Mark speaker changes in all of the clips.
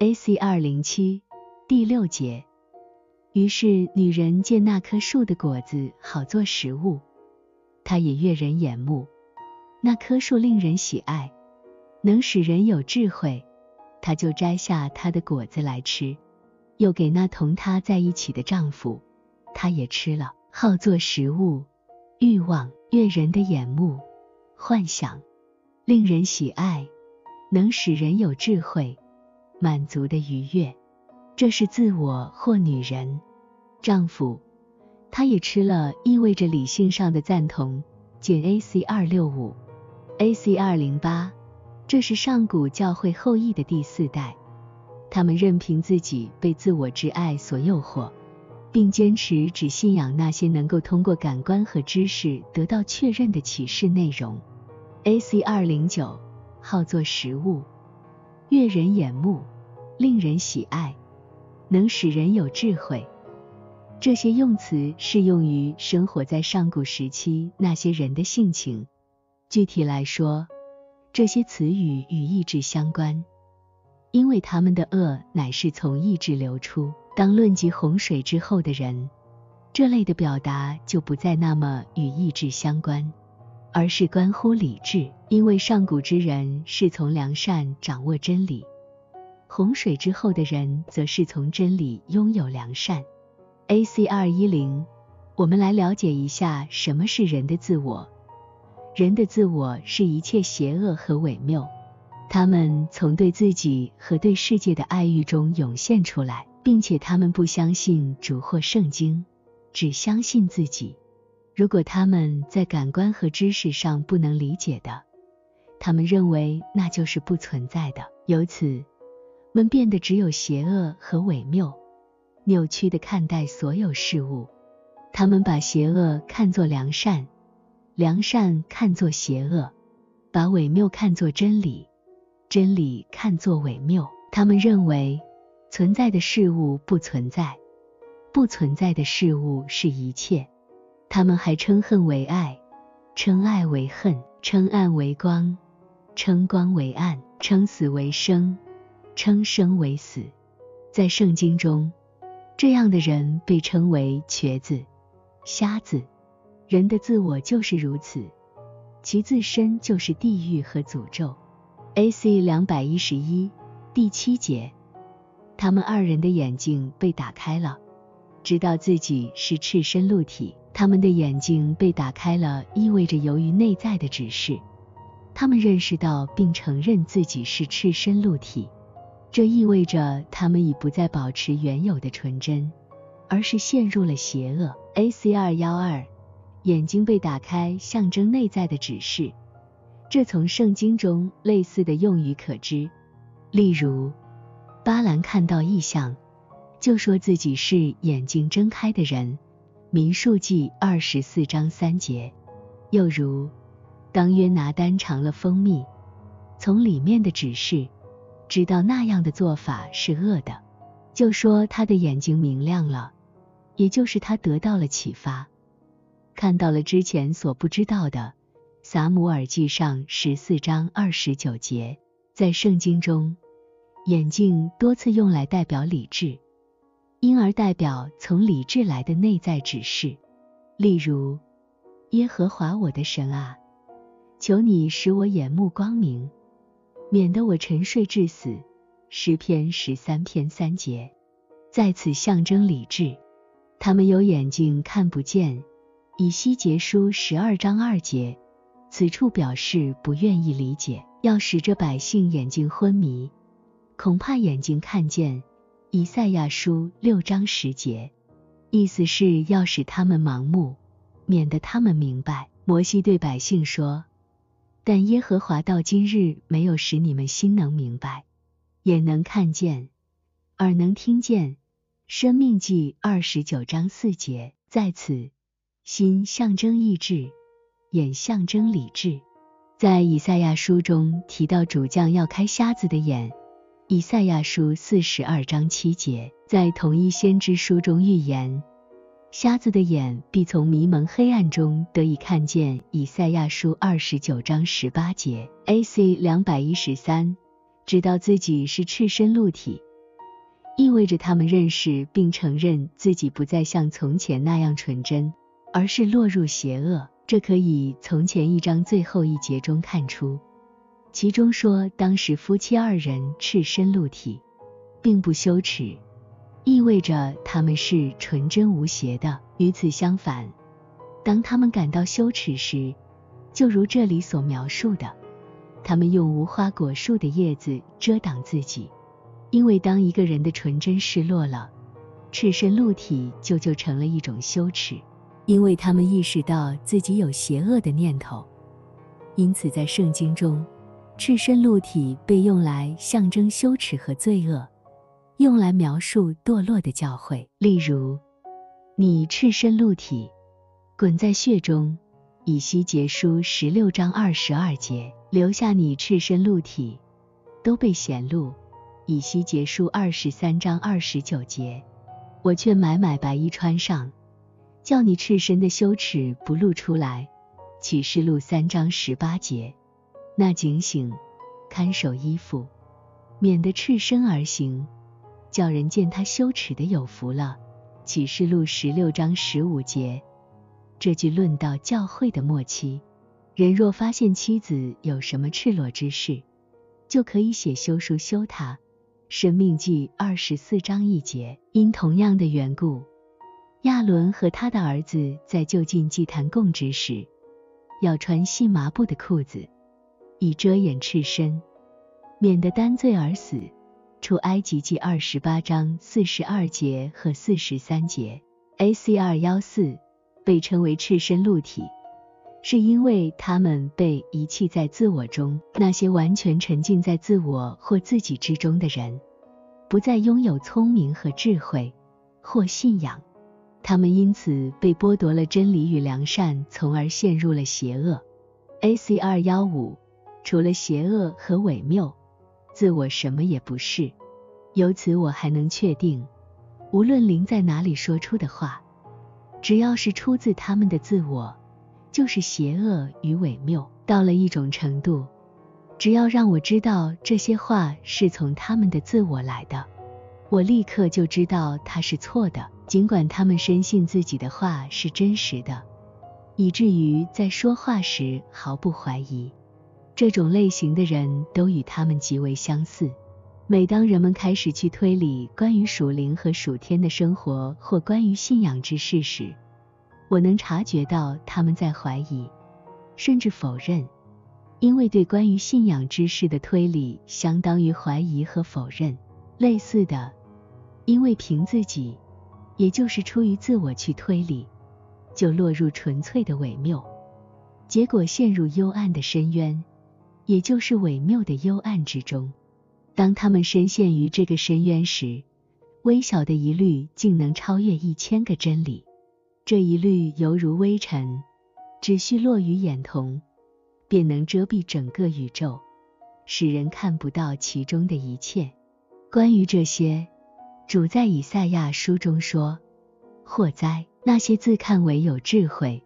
Speaker 1: A.C. 二零七第六节。于是女人见那棵树的果子好做食物，它也悦人眼目。那棵树令人喜爱，能使人有智慧，她就摘下它的果子来吃，又给那同她在一起的丈夫，他也吃了，好做食物，欲望悦人的眼目，幻想令人喜爱，能使人有智慧，满足的愉悦。这是自我或女人，丈夫，他也吃了，意味着理性上的赞同。减 A.C. 二六五，A.C. 二零八，这是上古教会后裔的第四代，他们任凭自己被自我之爱所诱惑，并坚持只信仰那些能够通过感官和知识得到确认的启示内容。A.C. 二零九，好做食物，悦人眼目，令人喜爱。能使人有智慧，这些用词适用于生活在上古时期那些人的性情。具体来说，这些词语与意志相关，因为他们的恶乃是从意志流出。当论及洪水之后的人，这类的表达就不再那么与意志相关，而是关乎理智，因为上古之人是从良善掌握真理。洪水之后的人，则是从真理拥有良善。A.C. 二一零，我们来了解一下什么是人的自我。人的自我是一切邪恶和伪谬，他们从对自己和对世界的爱欲中涌现出来，并且他们不相信主或圣经，只相信自己。如果他们在感官和知识上不能理解的，他们认为那就是不存在的。由此。们变得只有邪恶和伪谬，扭曲的看待所有事物。他们把邪恶看作良善，良善看作邪恶，把伪谬看作真理，真理看作伪谬。他们认为存在的事物不存在，不存在的事物是一切。他们还称恨为爱，称爱为恨，称暗为光，称光为暗，称死为生。称生为死，在圣经中，这样的人被称为瘸子、瞎子。人的自我就是如此，其自身就是地狱和诅咒。A.C. 两百一十一第七节，他们二人的眼睛被打开了，知道自己是赤身露体。他们的眼睛被打开了，意味着由于内在的指示，他们认识到并承认自己是赤身露体。这意味着他们已不再保持原有的纯真，而是陷入了邪恶。A.C. 二幺二，眼睛被打开，象征内在的指示。这从圣经中类似的用语可知。例如，巴兰看到异象，就说自己是眼睛睁开的人。民数记二十四章三节。又如，当约拿丹尝了蜂蜜，从里面的指示。知道那样的做法是恶的，就说他的眼睛明亮了，也就是他得到了启发，看到了之前所不知道的。撒姆耳记上十四章二十九节，在圣经中，眼睛多次用来代表理智，因而代表从理智来的内在指示。例如，耶和华我的神啊，求你使我眼目光明。免得我沉睡至死。诗篇十三篇三节，在此象征理智。他们有眼睛看不见。以西结书十二章二节，此处表示不愿意理解，要使这百姓眼睛昏迷，恐怕眼睛看见。以赛亚书六章十节，意思是要使他们盲目，免得他们明白。摩西对百姓说。但耶和华到今日没有使你们心能明白，眼能看见，耳能听见。生命记二十九章四节，在此，心象征意志，眼象征理智。在以赛亚书中提到主将要开瞎子的眼，以赛亚书四十二章七节，在同一先知书中预言。瞎子的眼必从迷蒙黑暗中得以看见。以赛亚书二十九章十八节。A.C. 两百一十三，知道自己是赤身露体，意味着他们认识并承认自己不再像从前那样纯真，而是落入邪恶。这可以从前一章最后一节中看出。其中说，当时夫妻二人赤身露体，并不羞耻，意味着他们是纯真无邪的。与此相反，当他们感到羞耻时，就如这里所描述的，他们用无花果树的叶子遮挡自己。因为当一个人的纯真失落了，赤身露体就就成了一种羞耻。因为他们意识到自己有邪恶的念头，因此在圣经中，赤身露体被用来象征羞耻和罪恶，用来描述堕落的教诲。例如，你赤身露体，滚在血中，以西结书十六章二十二节，留下你赤身露体，都被显露。以西结书二十三章二十九节，我却买买白衣穿上，叫你赤身的羞耻不露出来。启示录三章十八节，那警醒，看守衣服，免得赤身而行，叫人见他羞耻的有福了。启示录十六章十五节，这句论到教会的末期，人若发现妻子有什么赤裸之事，就可以写休书休他。生命记二十四章一节，因同样的缘故，亚伦和他的儿子在就近祭坛供职时，要穿细麻布的裤子，以遮掩赤身，免得担罪而死。出埃及记二十八章四十二节和四十三节。A.C. 二幺四被称为赤身露体。是因为他们被遗弃在自我中，那些完全沉浸在自我或自己之中的人，不再拥有聪明和智慧或信仰，他们因此被剥夺了真理与良善，从而陷入了邪恶。A.C. 二幺五，除了邪恶和伪谬，自我什么也不是。由此我还能确定，无论灵在哪里说出的话，只要是出自他们的自我。就是邪恶与伪谬到了一种程度，只要让我知道这些话是从他们的自我来的，我立刻就知道它是错的，尽管他们深信自己的话是真实的，以至于在说话时毫不怀疑。这种类型的人都与他们极为相似。每当人们开始去推理关于属灵和属天的生活或关于信仰之事时，我能察觉到他们在怀疑，甚至否认，因为对关于信仰之事的推理相当于怀疑和否认。类似的，因为凭自己，也就是出于自我去推理，就落入纯粹的伪谬，结果陷入幽暗的深渊，也就是伪谬的幽暗之中。当他们深陷于这个深渊时，微小的疑虑竟能超越一千个真理。这一律犹如微尘，只需落于眼瞳，便能遮蔽整个宇宙，使人看不到其中的一切。关于这些，主在以赛亚书中说：“祸哉，那些自看为有智慧、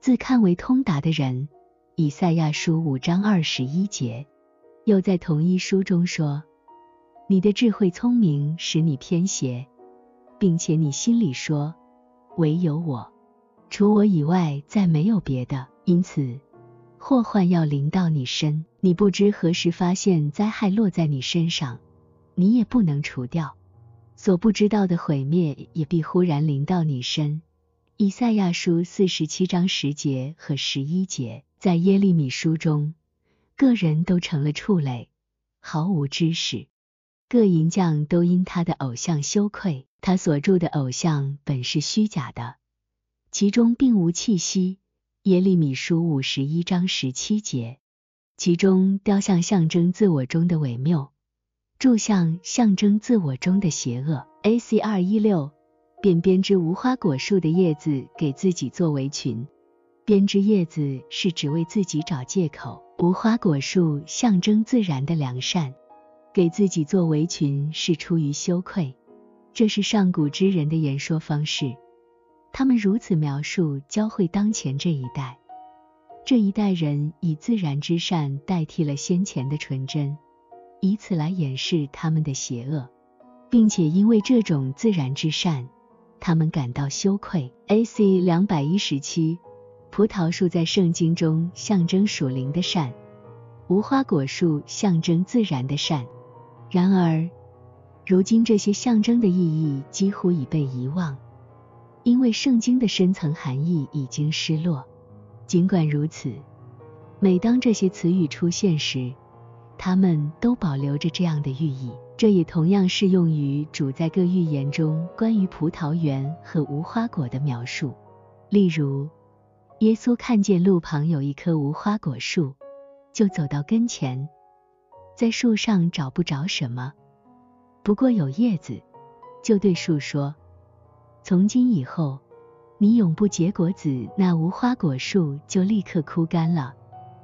Speaker 1: 自看为通达的人。”以赛亚书五章二十一节。又在同一书中说：“你的智慧聪明使你偏邪，并且你心里说。”唯有我，除我以外再没有别的。因此，祸患要临到你身，你不知何时发现灾害落在你身上，你也不能除掉。所不知道的毁灭也必忽然临到你身。以赛亚书四十七章十节和十一节，在耶利米书中，个人都成了畜类，毫无知识。各银匠都因他的偶像羞愧。他所铸的偶像本是虚假的，其中并无气息。耶利米书五十一章十七节，其中雕像象征自我中的伪谬，铸像象征自我中的邪恶。A.C. 二一六，便编织无花果树的叶子给自己做围裙，编织叶子是只为自己找借口。无花果树象征自然的良善，给自己做围裙是出于羞愧。这是上古之人的言说方式，他们如此描述教会当前这一代。这一代人以自然之善代替了先前的纯真，以此来掩饰他们的邪恶，并且因为这种自然之善，他们感到羞愧。A.C. 两百一十七，葡萄树在圣经中象征属灵的善，无花果树象征自然的善。然而，如今这些象征的意义几乎已被遗忘，因为圣经的深层含义已经失落。尽管如此，每当这些词语出现时，它们都保留着这样的寓意。这也同样适用于主在各预言中关于葡萄园和无花果的描述。例如，耶稣看见路旁有一棵无花果树，就走到跟前，在树上找不着什么，不过有叶子，就对树说：“从今以后，你永不结果子。”那无花果树就立刻枯干了。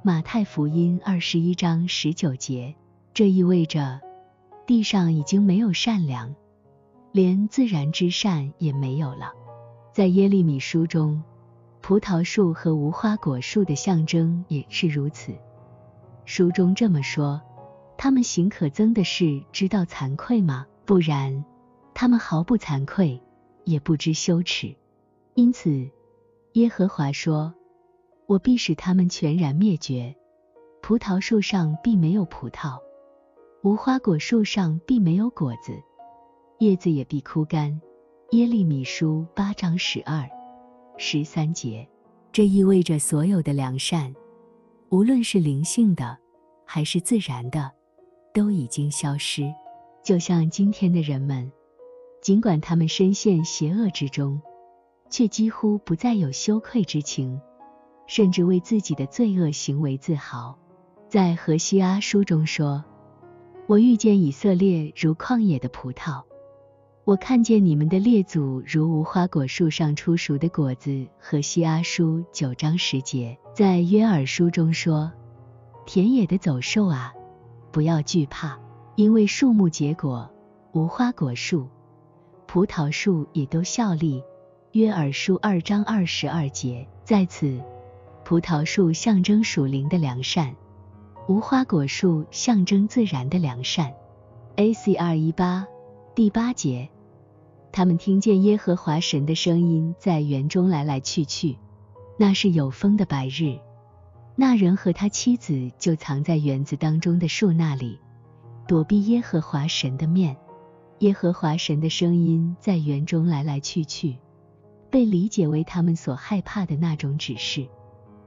Speaker 1: 马太福音二十一章十九节，这意味着。地上已经没有善良，连自然之善也没有了。在耶利米书中，葡萄树和无花果树的象征也是如此。书中这么说：他们行可憎的事，知道惭愧吗？不然，他们毫不惭愧，也不知羞耻。因此，耶和华说：我必使他们全然灭绝。葡萄树上必没有葡萄。无花果树上并没有果子，叶子也必枯干。耶利米书八章十二、十三节，这意味着所有的良善，无论是灵性的还是自然的，都已经消失。就像今天的人们，尽管他们深陷邪恶之中，却几乎不再有羞愧之情，甚至为自己的罪恶行为自豪。在何西阿书中说。我遇见以色列如旷野的葡萄，我看见你们的列祖如无花果树上出熟的果子。和西阿书九章十节，在约珥书中说：“田野的走兽啊，不要惧怕，因为树木结果，无花果树、葡萄树也都效力。”约珥书二章二十二节，在此，葡萄树象征属灵的良善。无花果树象征自然的良善。A.C. 二一八第八节，他们听见耶和华神的声音在园中来来去去。那是有风的白日，那人和他妻子就藏在园子当中的树那里，躲避耶和华神的面。耶和华神的声音在园中来来去去，被理解为他们所害怕的那种指示。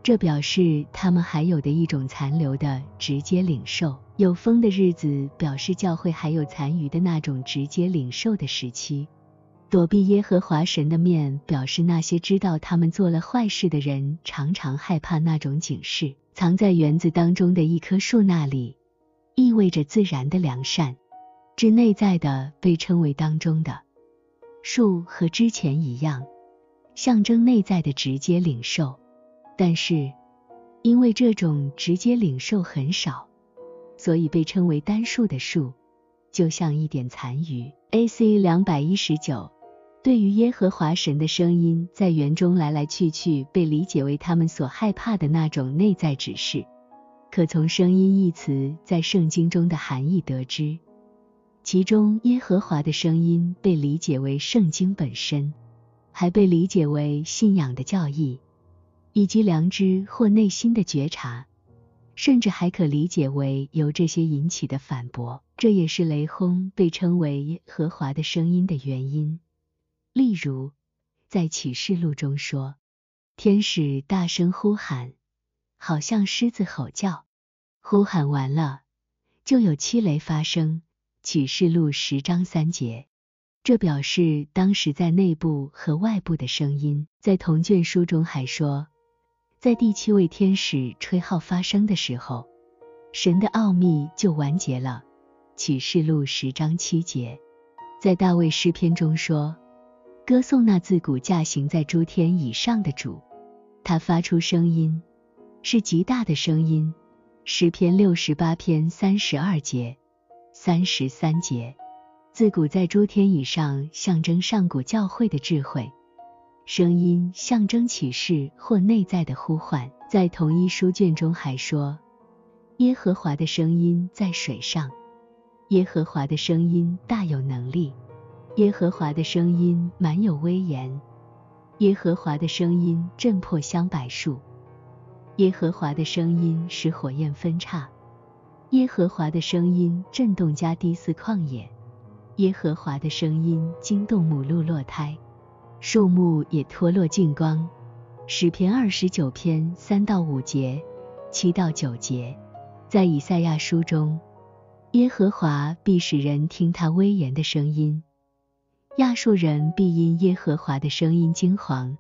Speaker 1: 这表示他们还有的一种残留的直接领受。有风的日子表示教会还有残余的那种直接领受的时期。躲避耶和华神的面，表示那些知道他们做了坏事的人常常害怕那种警示。藏在园子当中的一棵树那里，意味着自然的良善，之内在的被称为当中的树，和之前一样，象征内在的直接领受。但是，因为这种直接领受很少，所以被称为单数的数，就像一点残余。A.C. 两百一十九，对于耶和华神的声音在园中来来去去，被理解为他们所害怕的那种内在指示。可从声音一词在圣经中的含义得知，其中耶和华的声音被理解为圣经本身，还被理解为信仰的教义。以及良知或内心的觉察，甚至还可理解为由这些引起的反驳。这也是雷轰被称为耶和华的声音的原因。例如，在启示录中说，天使大声呼喊，好像狮子吼叫。呼喊完了，就有七雷发生。启示录十章三节，这表示当时在内部和外部的声音。在同卷书中还说。在第七位天使吹号发声的时候，神的奥秘就完结了。启示录十章七节，在大卫诗篇中说，歌颂那自古驾行在诸天以上的主，他发出声音，是极大的声音。诗篇六十八篇三十二节、三十三节，自古在诸天以上，象征上古教会的智慧。声音象征启示或内在的呼唤，在同一书卷中还说，耶和华的声音在水上，耶和华的声音大有能力。耶和华的声音满有威严，耶和华的声音震破香柏树，耶和华的声音使火焰分叉，耶和华的声音震动加低斯旷野，耶和华的声音惊动母鹿落胎，树木也脱落净光。诗篇二十九篇三到五节，七到九节，在以赛亚书中，耶和华必使人听他威严的声音，亚述人必因耶和华的声音惊惶。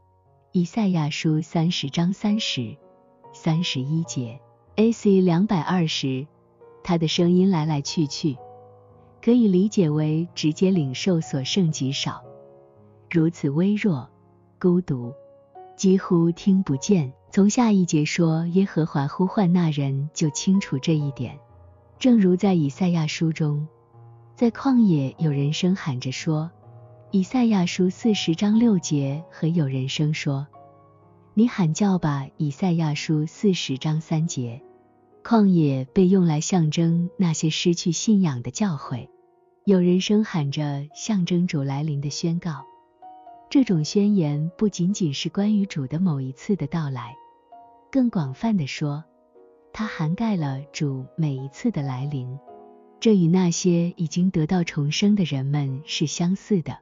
Speaker 1: 以赛亚书三十章三十、三十一节。A.C. 两百二十，他的声音来来去去，可以理解为直接领受所剩极少，如此微弱、孤独。几乎听不见。从下一节说耶和华呼唤那人，就清楚这一点。正如在以赛亚书中，在旷野有人声喊着说，以赛亚书四十章六节和有人声说，你喊叫吧。以赛亚书四十章三节，旷野被用来象征那些失去信仰的教诲。有人声喊着，象征主来临的宣告。这种宣言不仅仅是关于主的某一次的到来，更广泛的说，它涵盖了主每一次的来临。这与那些已经得到重生的人们是相似的，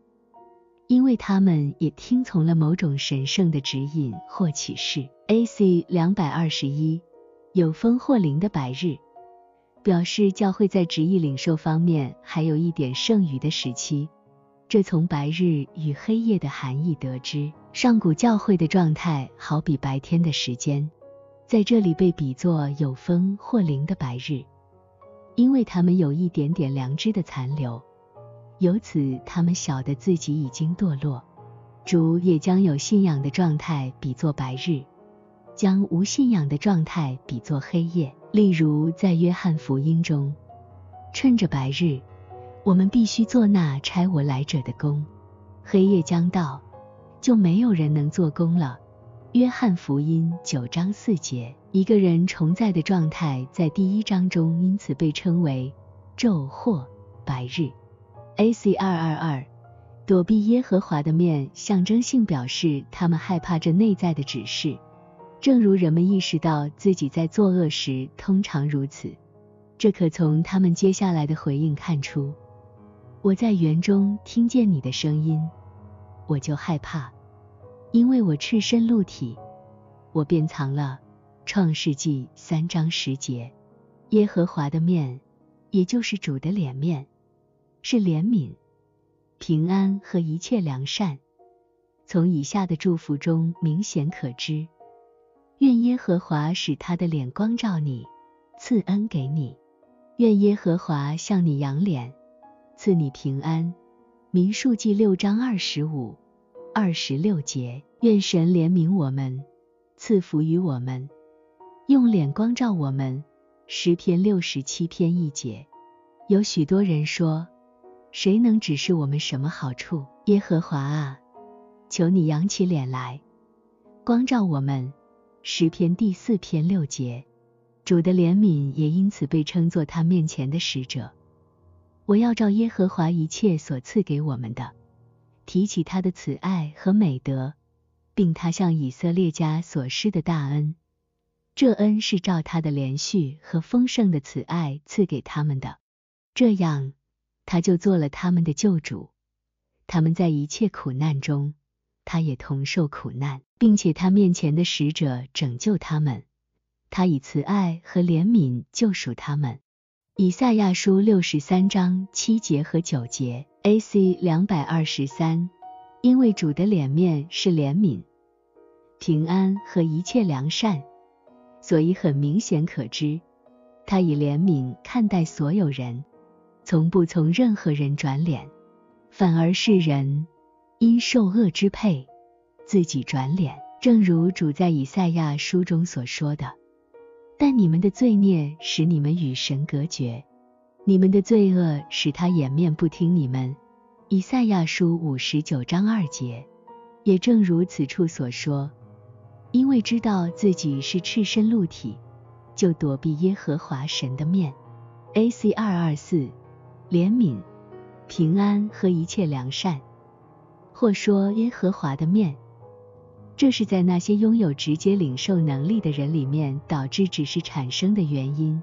Speaker 1: 因为他们也听从了某种神圣的指引或启示。A.C. 两百二十一，有风或灵的白日，表示教会在旨意领受方面还有一点剩余的时期。这从白日与黑夜的含义得知，上古教会的状态好比白天的时间，在这里被比作有风或灵的白日，因为他们有一点点良知的残留，由此他们晓得自己已经堕落。主也将有信仰的状态比作白日，将无信仰的状态比作黑夜。例如在约翰福音中，趁着白日。我们必须做那差我来者的工。黑夜将到，就没有人能做工了。约翰福音九章四节。一个人重在的状态，在第一章中因此被称为昼或白日。A.C. 二二二，躲避耶和华的面，象征性表示他们害怕这内在的指示，正如人们意识到自己在作恶时通常如此。这可从他们接下来的回应看出。我在园中听见你的声音，我就害怕，因为我赤身露体，我便藏了。创世纪三章十节，耶和华的面，也就是主的脸面，是怜悯、平安和一切良善。从以下的祝福中明显可知：愿耶和华使他的脸光照你，赐恩给你；愿耶和华向你扬脸。赐你平安。民数记六章二十五、二十六节，愿神怜悯我们，赐福于我们，用脸光照我们。诗篇六十七篇一节。有许多人说，谁能指示我们什么好处？耶和华啊，求你扬起脸来，光照我们。诗篇第四篇六节。主的怜悯也因此被称作他面前的使者。我要照耶和华一切所赐给我们的，提起他的慈爱和美德，并他向以色列家所施的大恩。这恩是照他的连续和丰盛的慈爱赐给他们的，这样他就做了他们的救主。他们在一切苦难中，他也同受苦难，并且他面前的使者拯救他们。他以慈爱和怜悯救赎他们。以赛亚书六十三章七节和九节，A.C. 两百二十三，因为主的脸面是怜悯、平安和一切良善，所以很明显可知，他以怜悯看待所有人，从不从任何人转脸，反而是人因受恶支配，自己转脸，正如主在以赛亚书中所说的。但你们的罪孽使你们与神隔绝，你们的罪恶使他掩面不听你们。以赛亚书五十九章二节，也正如此处所说，因为知道自己是赤身露体，就躲避耶和华神的面。A.C. 二二四，怜悯、平安和一切良善，或说耶和华的面。这是在那些拥有直接领受能力的人里面导致指示产生的原因，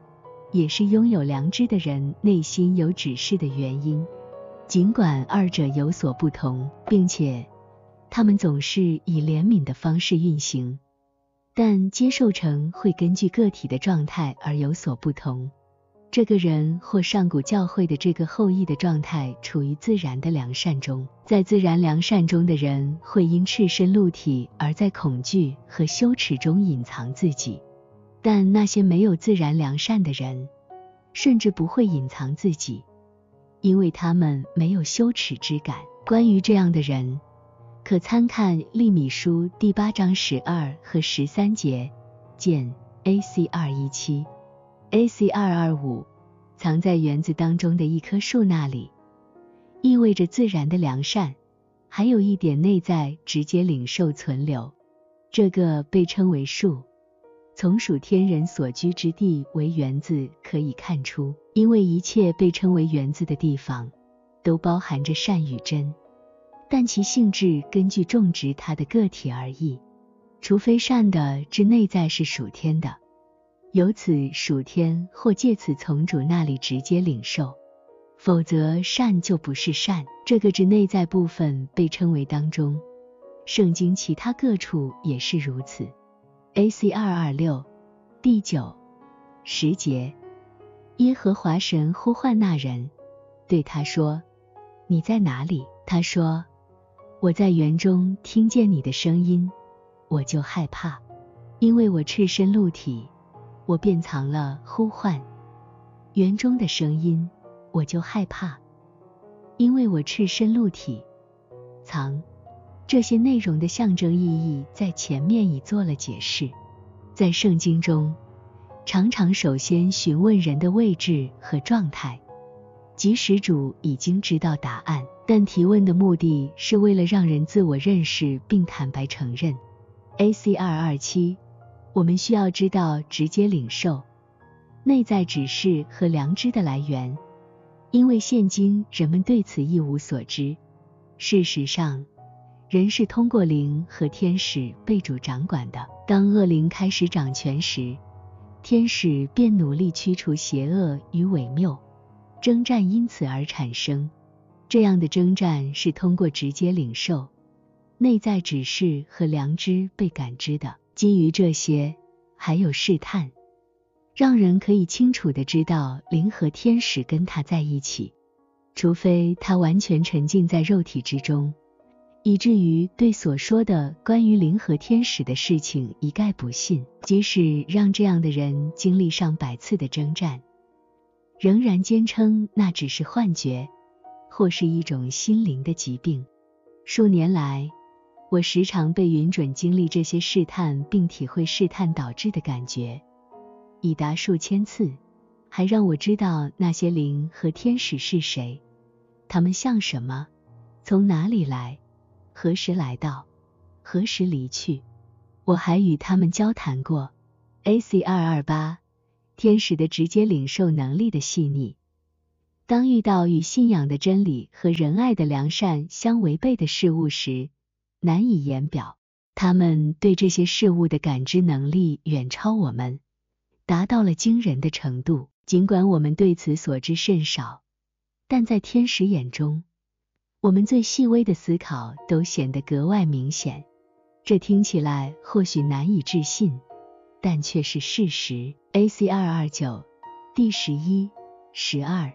Speaker 1: 也是拥有良知的人内心有指示的原因。尽管二者有所不同，并且他们总是以怜悯的方式运行，但接受程会根据个体的状态而有所不同。这个人或上古教会的这个后裔的状态处于自然的良善中，在自然良善中的人会因赤身露体而在恐惧和羞耻中隐藏自己，但那些没有自然良善的人，甚至不会隐藏自己，因为他们没有羞耻之感。关于这样的人，可参看利米书第八章十二和十三节，见 A.C. 二一七。A.C. 二二五，藏在园子当中的一棵树那里，意味着自然的良善，还有一点内在直接领受存留。这个被称为树，从属天人所居之地为园子可以看出，因为一切被称为园子的地方，都包含着善与真，但其性质根据种植它的个体而异，除非善的之内在是属天的。由此属天或借此从主那里直接领受，否则善就不是善。这个指内在部分被称为当中，圣经其他各处也是如此。A.C. 二二六第九十节，耶和华神呼唤那人，对他说：“你在哪里？”他说：“我在园中听见你的声音，我就害怕，因为我赤身露体。”我便藏了呼唤园中的声音，我就害怕，因为我赤身露体。藏这些内容的象征意义在前面已做了解释。在圣经中，常常首先询问人的位置和状态，即使主已经知道答案，但提问的目的是为了让人自我认识并坦白承认。A.C. 二二七。我们需要知道直接领受内在指示和良知的来源，因为现今人们对此一无所知。事实上，人是通过灵和天使被主掌管的。当恶灵开始掌权时，天使便努力驱除邪恶与伪谬，征战因此而产生。这样的征战是通过直接领受内在指示和良知被感知的。基于这些，还有试探，让人可以清楚的知道灵和天使跟他在一起，除非他完全沉浸在肉体之中，以至于对所说的关于灵和天使的事情一概不信。即使让这样的人经历上百次的征战，仍然坚称那只是幻觉，或是一种心灵的疾病。数年来。我时常被允准经历这些试探，并体会试探导致的感觉，已达数千次。还让我知道那些灵和天使是谁，他们像什么，从哪里来，何时来到，何时离去。我还与他们交谈过。A.C. 二二八，天使的直接领受能力的细腻。当遇到与信仰的真理和仁爱的良善相违背的事物时，难以言表，他们对这些事物的感知能力远超我们，达到了惊人的程度。尽管我们对此所知甚少，但在天使眼中，我们最细微的思考都显得格外明显。这听起来或许难以置信，但却是事实。A.C. 二二九第十一、十二、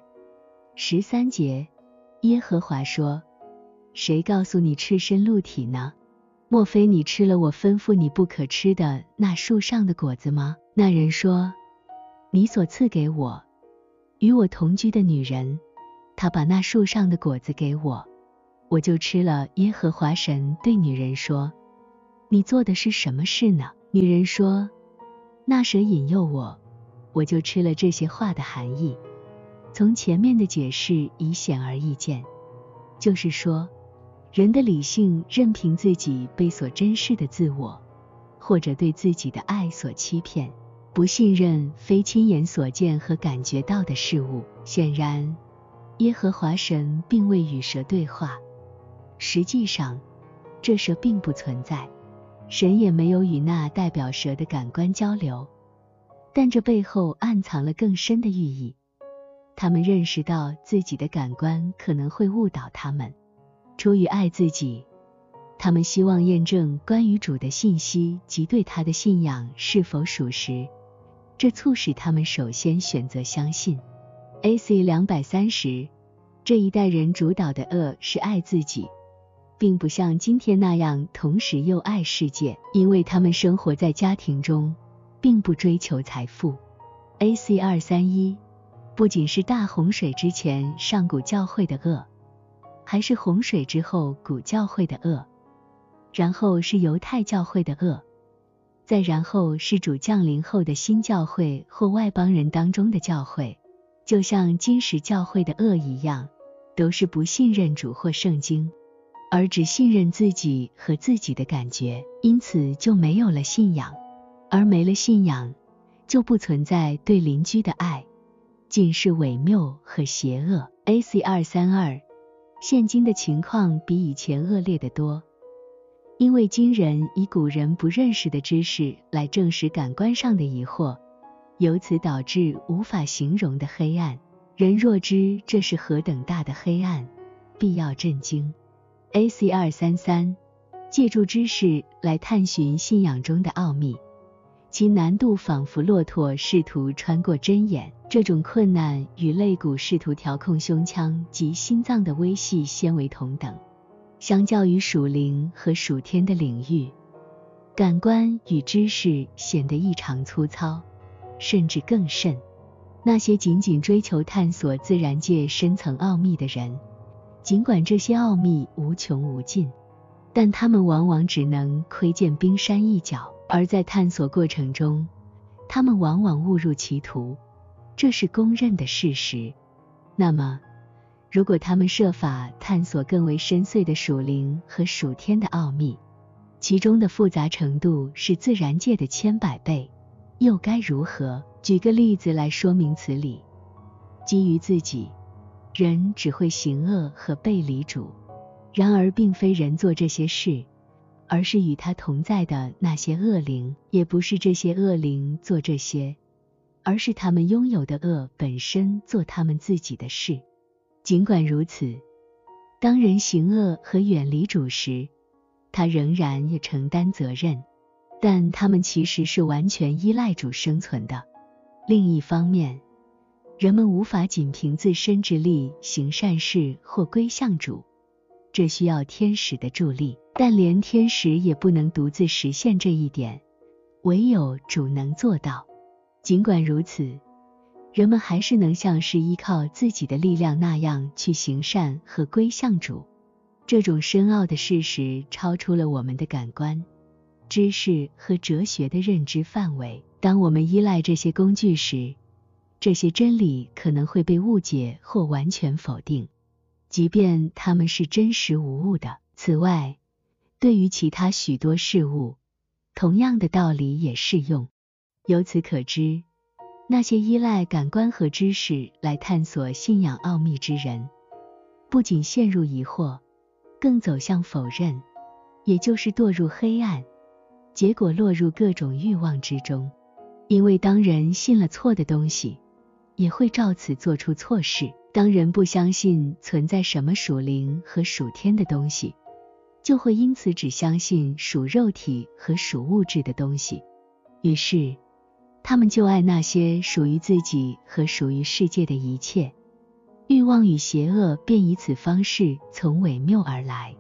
Speaker 1: 十三节，耶和华说。谁告诉你赤身露体呢？莫非你吃了我吩咐你不可吃的那树上的果子吗？那人说：“你所赐给我与我同居的女人，她把那树上的果子给我，我就吃了。”耶和华神对女人说：“你做的是什么事呢？”女人说：“那蛇引诱我，我就吃了。”这些话的含义，从前面的解释已显而易见，就是说。人的理性任凭自己被所珍视的自我，或者对自己的爱所欺骗，不信任非亲眼所见和感觉到的事物。显然，耶和华神并未与蛇对话。实际上，这蛇并不存在，神也没有与那代表蛇的感官交流。但这背后暗藏了更深的寓意。他们认识到自己的感官可能会误导他们，出于爱自己，他们希望验证关于主的信息及对他的信仰是否属实。这促使他们首先选择相信。A.C. 两百三十，这一代人主导的恶是爱自己，并不像今天那样同时又爱世界，因为他们生活在家庭中，并不追求财富。A.C. 二三一。不仅是大洪水之前上古教会的恶，还是洪水之后古教会的恶，然后是犹太教会的恶，再然后是主降临后的新教会或外邦人当中的教会，就像今时教会的恶一样，都是不信任主或圣经，而只信任自己和自己的感觉，因此就没有了信仰，而没了信仰，就不存在对邻居的爱。尽是伪谬和邪恶。A.C. 二三二，现今的情况比以前恶劣的多，因为今人以古人不认识的知识来证实感官上的疑惑，由此导致无法形容的黑暗。人若知这是何等大的黑暗，必要震惊。A.C. 二三三，借助知识来探寻信仰中的奥秘。其难度仿佛骆驼试图穿过针眼，这种困难与肋骨试图调控胸腔及心脏的微细纤维同等。相较于属灵和属天的领域，感官与知识显得异常粗糙，甚至更甚。那些仅仅追求探索自然界深层奥秘的人，尽管这些奥秘无穷无尽，但他们往往只能窥见冰山一角。而在探索过程中，他们往往误入歧途，这是公认的事实。那么，如果他们设法探索更为深邃的属灵和属天的奥秘，其中的复杂程度是自然界的千百倍，又该如何？举个例子来说明此理：基于自己，人只会行恶和背离主；然而，并非人做这些事。而是与他同在的那些恶灵，也不是这些恶灵做这些，而是他们拥有的恶本身做他们自己的事。尽管如此，当人行恶和远离主时，他仍然也承担责任，但他们其实是完全依赖主生存的。另一方面，人们无法仅凭自身之力行善事或归向主。这需要天使的助力，但连天使也不能独自实现这一点，唯有主能做到。尽管如此，人们还是能像是依靠自己的力量那样去行善和归向主。这种深奥的事实超出了我们的感官、知识和哲学的认知范围。当我们依赖这些工具时，这些真理可能会被误解或完全否定。即便他们是真实无误的。此外，对于其他许多事物，同样的道理也适用。由此可知，那些依赖感官和知识来探索信仰奥秘之人，不仅陷入疑惑，更走向否认，也就是堕入黑暗，结果落入各种欲望之中。因为当人信了错的东西，也会照此做出错事。当人不相信存在什么属灵和属天的东西，就会因此只相信属肉体和属物质的东西。于是，他们就爱那些属于自己和属于世界的一切，欲望与邪恶便以此方式从伪谬而来。